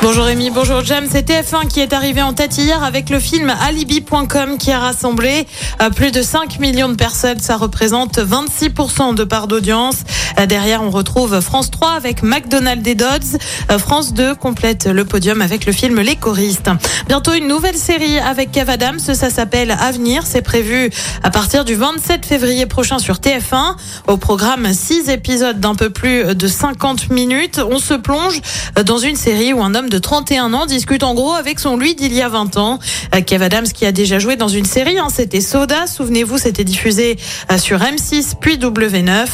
Bonjour Rémi, bonjour Jam. C'est TF1 qui est arrivé en tête hier avec le film Alibi.com qui a rassemblé euh, plus de 5 millions de personnes. Ça représente 26% de part d'audience. Euh, Derrière, on retrouve France 3 avec McDonald's et Dodds. Euh, France 2 complète le podium avec le film Les choristes. Bientôt une nouvelle série avec Kev Adams. Ça s'appelle Avenir. C'est prévu à partir du 27 février prochain sur TF1. Au programme, 6 épisodes d'un peu plus de 50 minutes. On se plonge dans une série où un homme de 31 ans discute en gros avec son lui d'il y a 20 ans. Euh, Kev Adams qui a déjà joué dans une série, hein, c'était Soda. Souvenez-vous, c'était diffusé euh, sur M6 puis W9.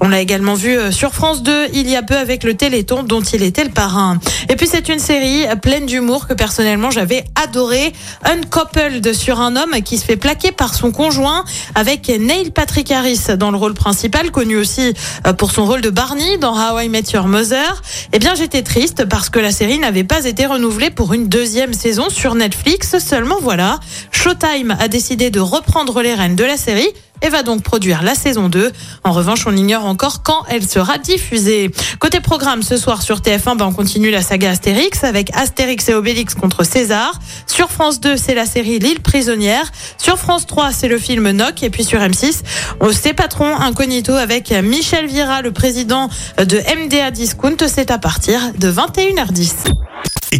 On l'a également vu euh, sur France 2 il y a peu avec le Téléthon dont il était le parrain. Et puis c'est une série pleine d'humour que personnellement j'avais adoré. Uncoupled sur un homme qui se fait plaquer par son conjoint avec Neil Patrick Harris dans le rôle principal, connu aussi pour son rôle de Barney dans How I Met Your Mother. Eh bien j'étais triste parce que la série n'avait pas été renouvelée pour une deuxième saison sur Netflix. Seulement voilà, Showtime a décidé de reprendre les rênes de la série et va donc produire la saison 2. En revanche, on ignore encore quand elle sera diffusée. Côté programme, ce soir sur TF1, ben on continue la saga Astérix avec Astérix et Obélix contre César. Sur France 2, c'est la série L'île prisonnière. Sur France 3, c'est le film Noc. Et puis sur M6, c'est Patron Incognito avec Michel Vira, le président de MDA Discount. C'est à partir de 21h10.